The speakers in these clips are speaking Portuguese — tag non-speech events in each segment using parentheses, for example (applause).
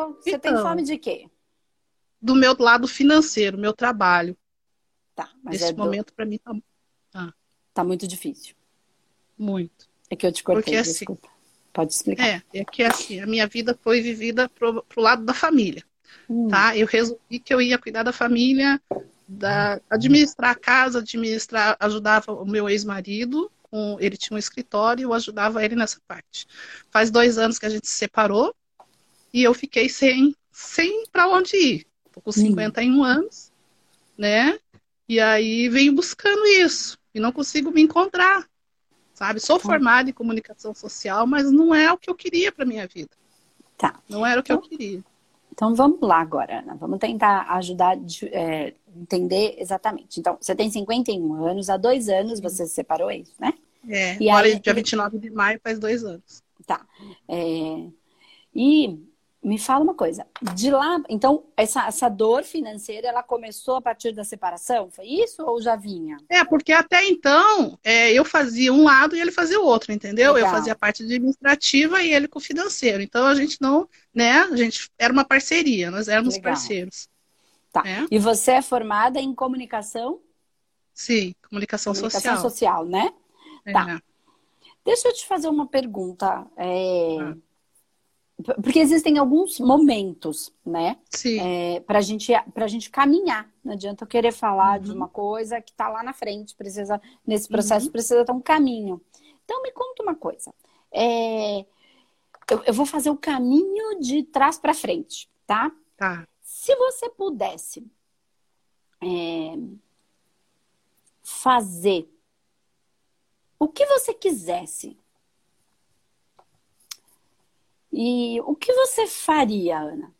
eu, você então, tem fome de quê? Do meu lado financeiro, meu trabalho. Tá, mas Nesse é momento, do... para mim, tá... Ah. tá muito difícil. Muito. É que eu te cortei, Porque, assim, desculpa. Assim, Pode explicar. É, é que assim, a minha vida foi vivida pro, pro lado da família. Hum. Tá? Eu resolvi que eu ia cuidar da família, da, administrar a casa, administrar, ajudava o meu ex-marido, ele tinha um escritório e eu ajudava ele nessa parte. Faz dois anos que a gente se separou e eu fiquei sem, sem para onde ir. Tô com 51 hum. anos, né? E aí venho buscando isso e não consigo me encontrar, sabe? Sou formada em comunicação social, mas não é o que eu queria para minha vida. Tá. Não era o que então, eu queria. Então vamos lá agora, Ana. Vamos tentar ajudar a é, entender exatamente. Então, você tem 51 anos, há dois anos você se separou, é isso, né? É, e agora aí, dia 29 de maio faz dois anos. Tá. É, e me fala uma coisa, de lá, então, essa, essa dor financeira, ela começou a partir da separação? Foi isso ou já vinha? É, porque até então, é, eu fazia um lado e ele fazia o outro, entendeu? Legal. Eu fazia a parte administrativa e ele com o financeiro. Então, a gente não, né, a gente era uma parceria, nós éramos Legal. parceiros. Tá. É? E você é formada em comunicação? Sim, comunicação, comunicação social. social, né? É. Tá. Deixa eu te fazer uma pergunta. É... Ah porque existem alguns momentos, né? Sim. É, para gente, a gente caminhar. Não adianta eu querer falar uhum. de uma coisa que está lá na frente, precisa, nesse processo uhum. precisa ter um caminho. Então me conta uma coisa. É, eu, eu, vou fazer o caminho de trás para frente, tá? Tá. Se você pudesse é, fazer o que você quisesse e o que você faria, Ana?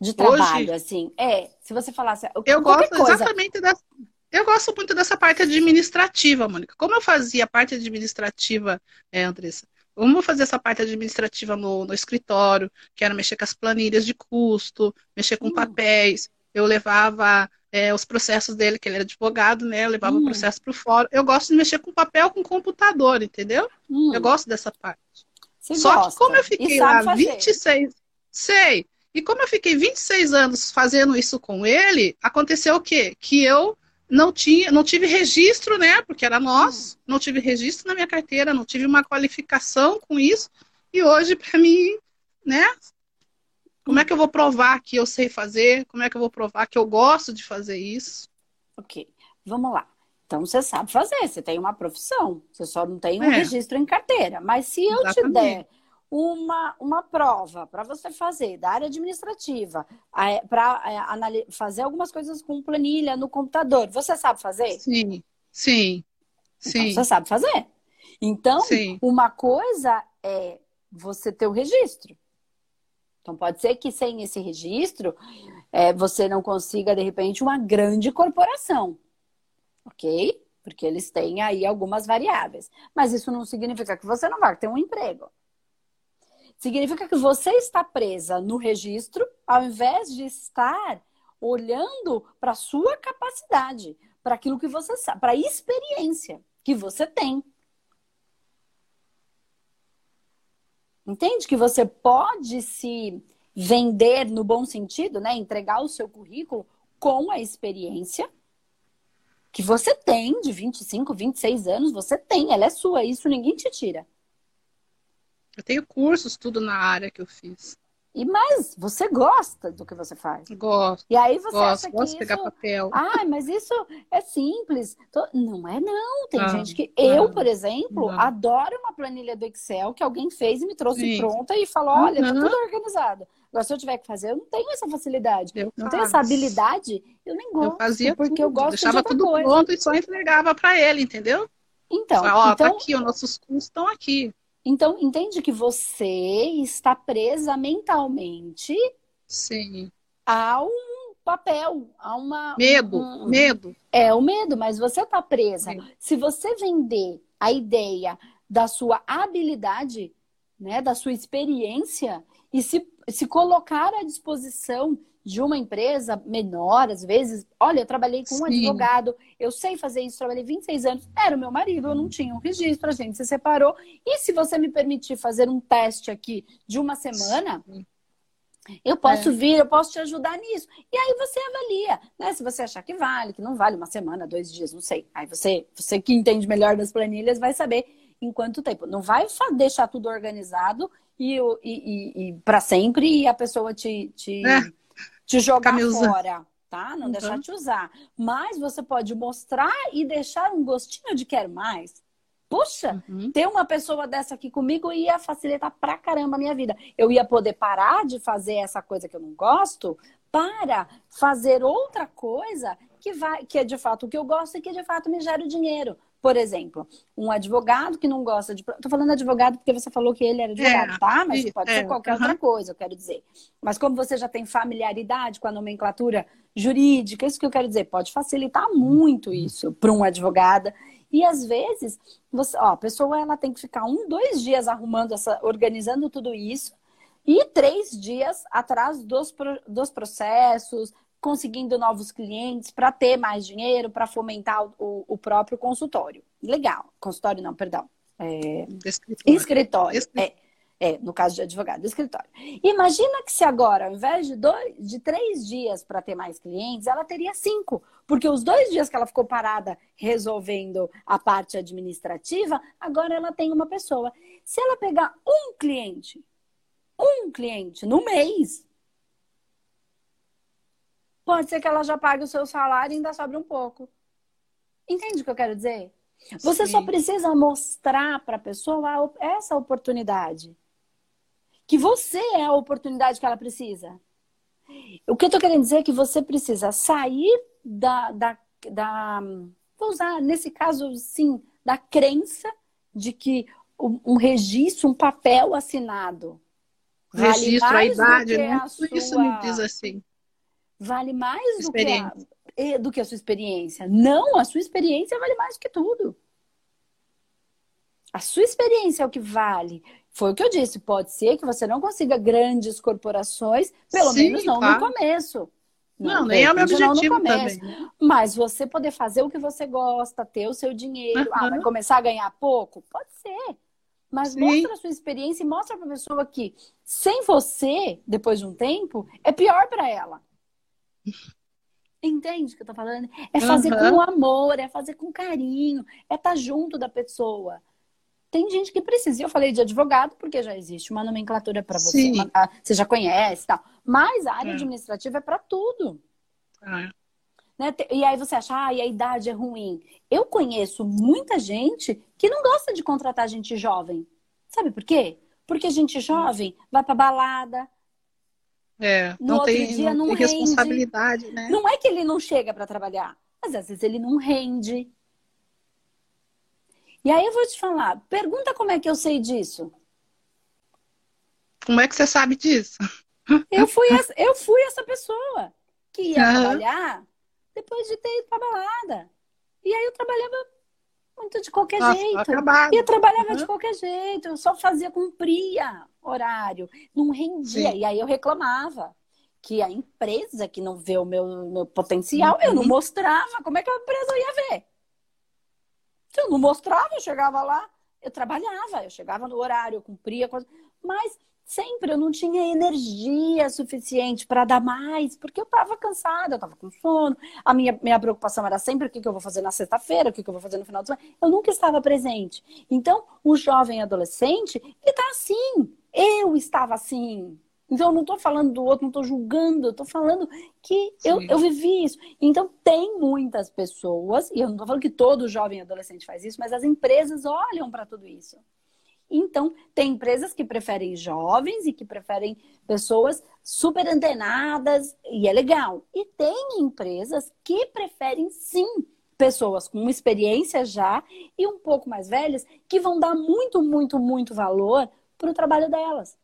De trabalho, Hoje, assim. É, se você falasse. Eu gosto coisa... exatamente dessa. Eu gosto muito dessa parte administrativa, Mônica. Como eu fazia a parte administrativa, é, Andressa, como eu fazia essa parte administrativa no, no, escritório, que era mexer com as planilhas de custo, mexer com hum. papéis, eu levava é, os processos dele, que ele era advogado, né? Eu levava hum. o processo para o fórum. Eu gosto de mexer com papel, com computador, entendeu? Hum. Eu gosto dessa parte. Só gosta. que como eu fiquei lá fazer. 26, sei. E como eu fiquei 26 anos fazendo isso com ele, aconteceu o quê? Que eu não tinha, não tive registro, né? Porque era nós, hum. não tive registro na minha carteira, não tive uma qualificação com isso. E hoje, para mim, né? Como é que eu vou provar que eu sei fazer? Como é que eu vou provar que eu gosto de fazer isso? Ok, vamos lá. Então você sabe fazer, você tem uma profissão, você só não tem um é. registro em carteira. Mas se eu Exatamente. te der uma, uma prova para você fazer da área administrativa, para é, fazer algumas coisas com planilha no computador, você sabe fazer? Sim, sim, então, sim. Você sabe fazer. Então, sim. uma coisa é você ter o registro. Então, pode ser que sem esse registro, é, você não consiga, de repente, uma grande corporação ok? Porque eles têm aí algumas variáveis. Mas isso não significa que você não vai ter um emprego. Significa que você está presa no registro, ao invés de estar olhando para a sua capacidade, para aquilo que você sabe, para a experiência que você tem. Entende que você pode se vender no bom sentido, né? Entregar o seu currículo com a experiência que você tem de 25, 26 anos, você tem, ela é sua, isso ninguém te tira. Eu tenho cursos, tudo na área que eu fiz. E mais, você gosta do que você faz. Gosto. E aí você gosto, acha que gosto de pegar papel. Ah, mas isso é simples. Não é não. Tem gente que eu, por exemplo, não. adoro uma planilha do Excel que alguém fez e me trouxe Sim. pronta e falou, olha, tá tudo organizado. Agora, se eu tiver que fazer, eu não tenho essa facilidade. Eu não faço. tenho essa habilidade, eu nem gosto. Eu fazia porque tudo. eu gosto Deixava de tudo coisa. pronto e só entregava para ele, entendeu? Então, Ó, tá então... tá aqui, os nossos custos estão aqui. Então, entende que você está presa mentalmente Sim. a um papel, a uma. Medo, um... medo. É o medo, mas você está presa. Medo. Se você vender a ideia da sua habilidade, né, da sua experiência, e se, se colocar à disposição de uma empresa menor, às vezes, olha, eu trabalhei com um Sim. advogado, eu sei fazer isso, trabalhei 26 anos, era o meu marido, eu não tinha um registro, a gente se separou. E se você me permitir fazer um teste aqui de uma semana, Sim. Eu posso é. vir, eu posso te ajudar nisso. E aí você avalia, né? Se você achar que vale, que não vale uma semana, dois dias, não sei. Aí você, você que entende melhor das planilhas, vai saber em quanto tempo. Não vai deixar tudo organizado e, e, e, e para sempre e a pessoa te, te, é. te jogar fora, tá? Não uhum. deixar te usar. Mas você pode mostrar e deixar um gostinho de quero mais. Puxa, uhum. ter uma pessoa dessa aqui comigo ia facilitar pra caramba a minha vida. Eu ia poder parar de fazer essa coisa que eu não gosto para fazer outra coisa que vai, que é de fato o que eu gosto e que de fato me gera o dinheiro. Por exemplo, um advogado que não gosta de. Tô falando advogado porque você falou que ele era advogado, é, tá? Mas pode é, ser qualquer outra coisa, eu quero dizer. Mas como você já tem familiaridade com a nomenclatura jurídica, isso que eu quero dizer, pode facilitar muito isso para um advogado e às vezes, você, ó, a pessoa ela tem que ficar um, dois dias arrumando essa, organizando tudo isso e três dias atrás dos, dos processos, conseguindo novos clientes para ter mais dinheiro, para fomentar o, o, próprio consultório. Legal. Consultório não, perdão. É... Escritório. Escritório. Escritório. É. É, no caso de advogado, escritório. Imagina que se agora, ao invés de, dois, de três dias para ter mais clientes, ela teria cinco. Porque os dois dias que ela ficou parada resolvendo a parte administrativa, agora ela tem uma pessoa. Se ela pegar um cliente, um cliente no mês, pode ser que ela já pague o seu salário e ainda sobre um pouco. Entende o que eu quero dizer? Você Sim. só precisa mostrar para a pessoa essa oportunidade que você é a oportunidade que ela precisa. O que eu estou querendo dizer é que você precisa sair da, da, da. Vou usar, nesse caso, sim, da crença de que um registro, um papel assinado. Registro, vale a idade, né? Sua... Isso me diz assim. Vale mais do que, a, do que a sua experiência. Não, a sua experiência vale mais do que tudo. A sua experiência é o que vale. Foi o que eu disse, pode ser que você não consiga grandes corporações, pelo Sim, menos não claro. no começo. Não, não nem é o meu objetivo também. Mas você poder fazer o que você gosta, ter o seu dinheiro, uhum. ah, vai começar a ganhar pouco? Pode ser. Mas Sim. mostra a sua experiência e mostra para a pessoa que sem você, depois de um tempo, é pior para ela. Entende o que eu tô falando? É fazer uhum. com amor, é fazer com carinho, é estar tá junto da pessoa tem gente que precisa. Eu falei de advogado porque já existe uma nomenclatura para você, uma, ah, você já conhece tal. Mas a área é. administrativa é para tudo. É. Né? E aí você acha, ah, e a idade é ruim. Eu conheço muita gente que não gosta de contratar gente jovem. Sabe por quê? Porque gente jovem vai para balada. É, no não outro tem, dia não, não tem rende. responsabilidade, né? Não é que ele não chega para trabalhar, mas às vezes ele não rende. E aí eu vou te falar, pergunta como é que eu sei disso. Como é que você sabe disso? Eu fui essa, eu fui essa pessoa que ia uhum. trabalhar depois de ter ido pra balada. E aí eu trabalhava muito de qualquer jeito. Acabado. E eu trabalhava uhum. de qualquer jeito, eu só fazia, cumpria horário, não rendia. Sim. E aí eu reclamava que a empresa que não vê o meu, meu potencial, uhum. eu não uhum. mostrava. Como é que a empresa ia ver? Eu não mostrava, eu chegava lá, eu trabalhava, eu chegava no horário, eu cumpria coisa, mas sempre eu não tinha energia suficiente para dar mais, porque eu estava cansada, eu estava com sono. A minha, minha preocupação era sempre o que, que eu vou fazer na sexta-feira, o que, que eu vou fazer no final de semana. Eu nunca estava presente. Então, o jovem adolescente, ele está assim. Eu estava assim. Então, eu não estou falando do outro, não estou julgando, eu estou falando que eu, eu vivi isso. Então, tem muitas pessoas, e eu não estou falando que todo jovem adolescente faz isso, mas as empresas olham para tudo isso. Então, tem empresas que preferem jovens e que preferem pessoas super antenadas, e é legal. E tem empresas que preferem, sim, pessoas com experiência já e um pouco mais velhas, que vão dar muito, muito, muito valor para o trabalho delas.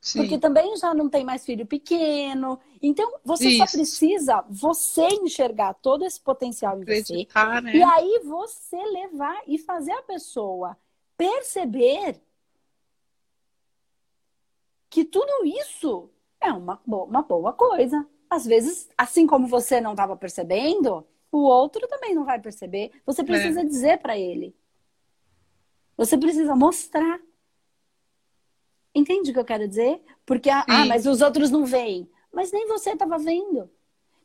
Sim. Porque também já não tem mais filho pequeno. Então, você Isso. só precisa você enxergar todo esse potencial em você. Né? E aí você levar e fazer a pessoa perceber que tudo isso é uma, uma boa coisa. Às vezes, assim como você não estava percebendo, o outro também não vai perceber. Você precisa é. dizer para ele. Você precisa mostrar. Entende o que eu quero dizer? Porque, ah, ah mas os outros não veem. Mas nem você estava vendo.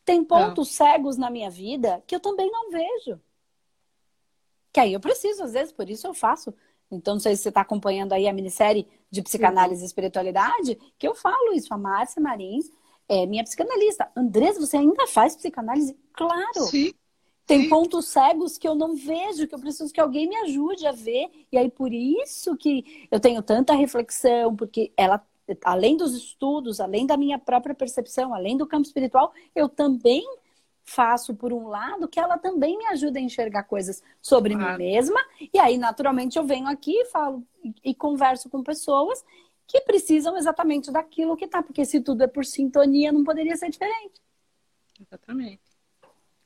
Tem pontos não. cegos na minha vida que eu também não vejo. Que aí eu preciso, às vezes, por isso eu faço. Então, não sei se você está acompanhando aí a minissérie de psicanálise Sim. e espiritualidade, que eu falo isso. A Márcia Marins é minha psicanalista. Andrés, você ainda faz psicanálise? Claro! Sim. Tem Sim. pontos cegos que eu não vejo, que eu preciso que alguém me ajude a ver. E aí, por isso que eu tenho tanta reflexão, porque ela, além dos estudos, além da minha própria percepção, além do campo espiritual, eu também faço por um lado que ela também me ajuda a enxergar coisas sobre mim mesma. E aí, naturalmente, eu venho aqui e falo e converso com pessoas que precisam exatamente daquilo que tá, porque se tudo é por sintonia, não poderia ser diferente. Exatamente.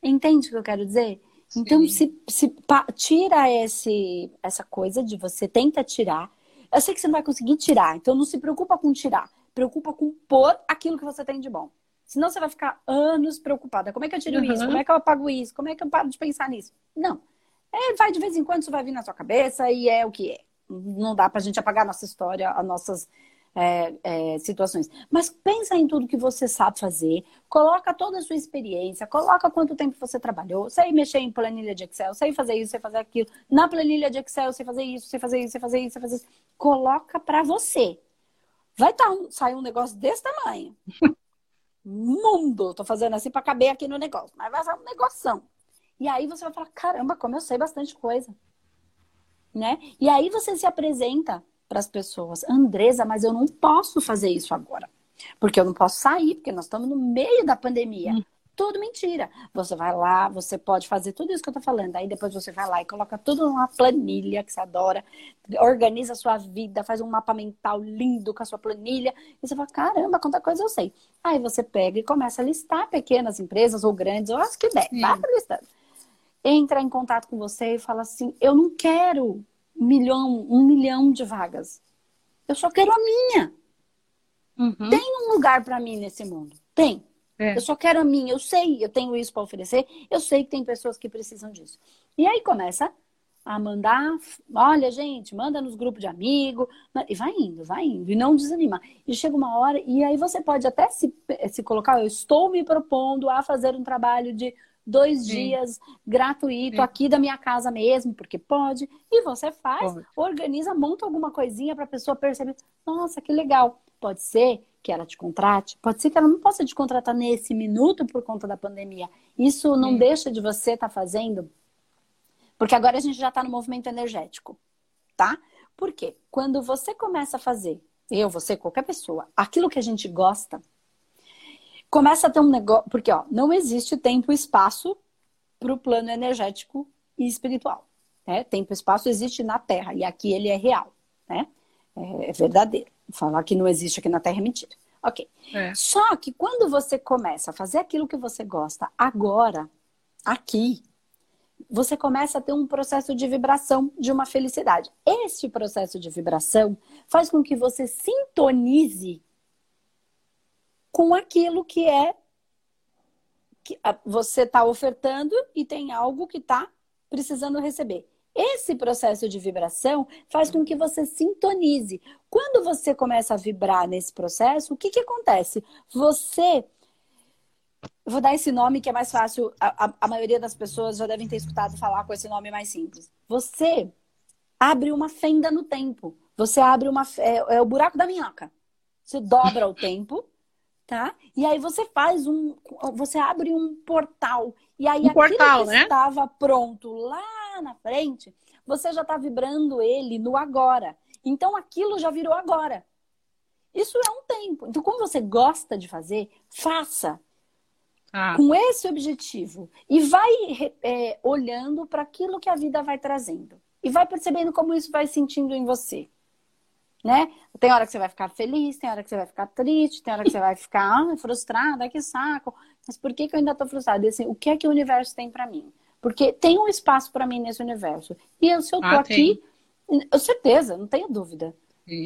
Entende o que eu quero dizer? Sim. Então, se, se tira esse, essa coisa de você tenta tirar. Eu sei que você não vai conseguir tirar, então não se preocupa com tirar. Preocupa com pôr aquilo que você tem de bom. Senão você vai ficar anos preocupada. Como é que eu tiro uhum. isso? Como é que eu apago isso? Como é que eu paro de pensar nisso? Não. É, vai de vez em quando, isso vai vir na sua cabeça e é o que é. Não dá pra gente apagar a nossa história, as nossas é, é, situações. Mas pensa em tudo que você sabe fazer, coloca toda a sua experiência, coloca quanto tempo você trabalhou, sei mexer em planilha de Excel, sei fazer isso, sei fazer aquilo. Na planilha de Excel, sei fazer isso, sei fazer isso, sei fazer isso, sei fazer isso. Coloca para você. Vai tá sair um negócio desse tamanho. (laughs) Mundo! Tô fazendo assim para caber aqui no negócio, mas vai sair um negoção. E aí você vai falar, caramba, como eu sei bastante coisa. Né? E aí você se apresenta para as pessoas: Andresa, mas eu não posso fazer isso agora. Porque eu não posso sair, porque nós estamos no meio da pandemia. Tudo mentira. Você vai lá, você pode fazer tudo isso que eu tô falando. Aí depois você vai lá e coloca tudo numa planilha que você adora, organiza a sua vida, faz um mapa mental lindo com a sua planilha. E você fala, caramba, quanta coisa eu sei. Aí você pega e começa a listar pequenas empresas ou grandes, ou as que der, vai listando. Entra em contato com você e fala assim: eu não quero milhão, um milhão de vagas. Eu só quero a minha. Uhum. Tem um lugar para mim nesse mundo. Tem. É. Eu só quero a minha. Eu sei, eu tenho isso para oferecer. Eu sei que tem pessoas que precisam disso. E aí começa a mandar, olha, gente, manda nos grupos de amigos, e vai indo, vai indo, e não desanimar. E chega uma hora, e aí você pode até se, se colocar, eu estou me propondo a fazer um trabalho de dois Sim. dias gratuito Sim. aqui da minha casa mesmo, porque pode. E você faz, pode. organiza, monta alguma coisinha para a pessoa perceber, nossa, que legal. Pode ser que ela te contrate, pode ser que ela não possa te contratar nesse minuto por conta da pandemia. Isso não Sim. deixa de você estar tá fazendo, porque agora a gente já está no movimento energético, tá? Por quê? Quando você começa a fazer, eu, você, qualquer pessoa, aquilo que a gente gosta, começa a ter um negócio. Porque, ó, não existe tempo e espaço para o plano energético e espiritual. Né? Tempo e espaço existe na Terra, e aqui ele é real, né? É, é verdadeiro. Falar que não existe aqui na Terra é mentira. Ok. É. Só que quando você começa a fazer aquilo que você gosta agora, aqui, você começa a ter um processo de vibração de uma felicidade. Este processo de vibração faz com que você sintonize com aquilo que é que você está ofertando e tem algo que está precisando receber. Esse processo de vibração faz com que você sintonize. Quando você começa a vibrar nesse processo, o que, que acontece? Você. Eu vou dar esse nome que é mais fácil, a, a, maioria das pessoas já devem ter escutado falar com esse nome mais simples. Você abre uma fenda no tempo. Você abre uma. É, é o buraco da minhoca. Você dobra o tempo tá? E aí você faz um, você abre um portal e aí um aquilo portal, que né? estava pronto lá na frente, você já está vibrando ele no agora. Então aquilo já virou agora. Isso é um tempo. Então, como você gosta de fazer, faça ah. com esse objetivo e vai é, olhando para aquilo que a vida vai trazendo e vai percebendo como isso vai sentindo em você né? Tem hora que você vai ficar feliz, tem hora que você vai ficar triste, tem hora que você vai ficar ah, frustrada, que saco. Mas por que, que eu ainda tô frustrada? E, assim, o que é que o universo tem para mim? Porque tem um espaço para mim nesse universo. E eu, se eu tô ah, aqui, com certeza, não tenho dúvida.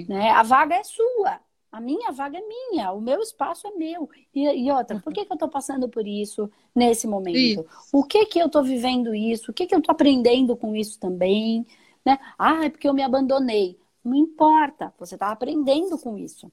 Né? A vaga é sua. A minha vaga é minha, o meu espaço é meu. E, e outra, por que, que eu estou passando por isso nesse momento? Isso. O que que eu estou vivendo isso? O que que eu estou aprendendo com isso também? Né? Ah, é porque eu me abandonei. Não importa, você está aprendendo com isso.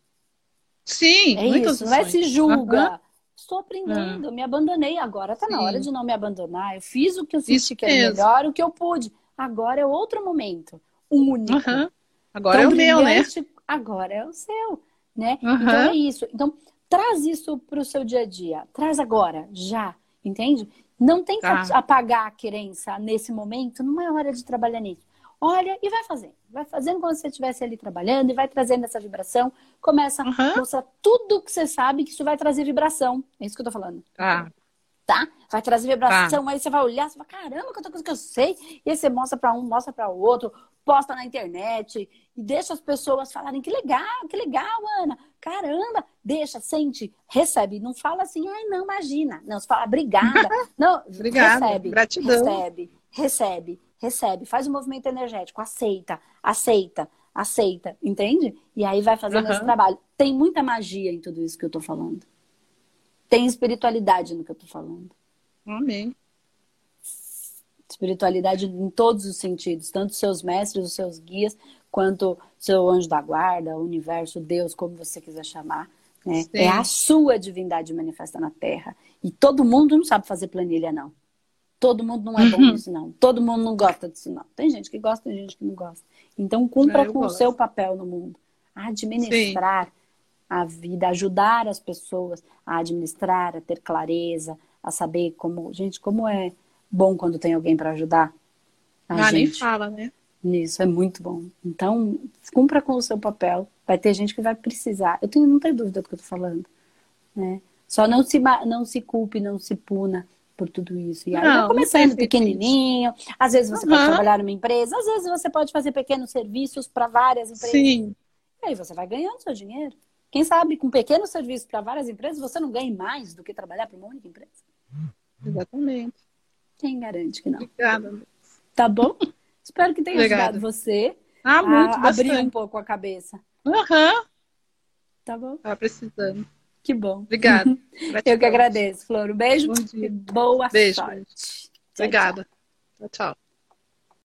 Sim, é isso. Não é se julga. Uhum. Estou aprendendo, uhum. me abandonei. Agora está na hora de não me abandonar. Eu fiz o que eu senti que era melhor, o que eu pude. Agora é outro momento, único. Uhum. Agora então, é o meu, né? Agora é o seu, né? Então é isso. Então traz isso para o seu dia a dia. Traz agora, já, entende? Não tem que tá. apagar a querença nesse momento, não é hora de trabalhar nisso. Olha e vai fazendo. Vai fazendo como se você estivesse ali trabalhando e vai trazendo essa vibração. Começa uhum. a mostrar tudo que você sabe que isso vai trazer vibração. É isso que eu tô falando. Tá. Tá? Vai trazer vibração, tá. aí você vai olhar, você vai, caramba, quanta coisa que eu sei. E aí você mostra para um, mostra para o outro, posta na internet e deixa as pessoas falarem que legal, que legal, Ana. Caramba, deixa, sente, recebe. Não fala assim, ai, não, imagina. Não, você fala obrigada. (laughs) Não, Obrigada, recebe, gratidão. recebe, recebe recebe, faz o um movimento energético, aceita, aceita, aceita, entende? E aí vai fazendo uhum. esse trabalho. Tem muita magia em tudo isso que eu tô falando. Tem espiritualidade no que eu tô falando. Amém. Espiritualidade em todos os sentidos, tanto seus mestres, os seus guias, quanto seu anjo da guarda, o universo, Deus, como você quiser chamar. Né? É a sua divindade manifesta na Terra. E todo mundo não sabe fazer planilha, não. Todo mundo não é bom uhum. nisso, não. Todo mundo não gosta disso, não. Tem gente que gosta, tem gente que não gosta. Então, cumpra é, com gosto. o seu papel no mundo. Administrar Sim. a vida, ajudar as pessoas a administrar, a ter clareza, a saber como. Gente, como é bom quando tem alguém para ajudar. A ah, gente. nem fala, né? Nisso, é muito bom. Então, cumpra com o seu papel. Vai ter gente que vai precisar. Eu tenho, não tenho dúvida do que eu tô falando. Né? Só não se, não se culpe, não se puna por tudo isso. E aí não, começando pequenininho. Às vezes você uhum. pode trabalhar numa empresa, às vezes você pode fazer pequenos serviços para várias empresas. Sim. E aí você vai ganhando seu dinheiro. Quem sabe com pequenos serviços para várias empresas você não ganhe mais do que trabalhar para uma única empresa. Exatamente. Quem garante que não? Obrigada. Tá bom? Espero que tenha Obrigada. ajudado você ah, muito, a abrir um pouco a cabeça. Aham. Uhum. Tá bom? Tá precisando. Que bom. Obrigada. (laughs) Eu que agradeço, Flor. Um beijo e boa beijo. sorte. Obrigada. tchau. tchau.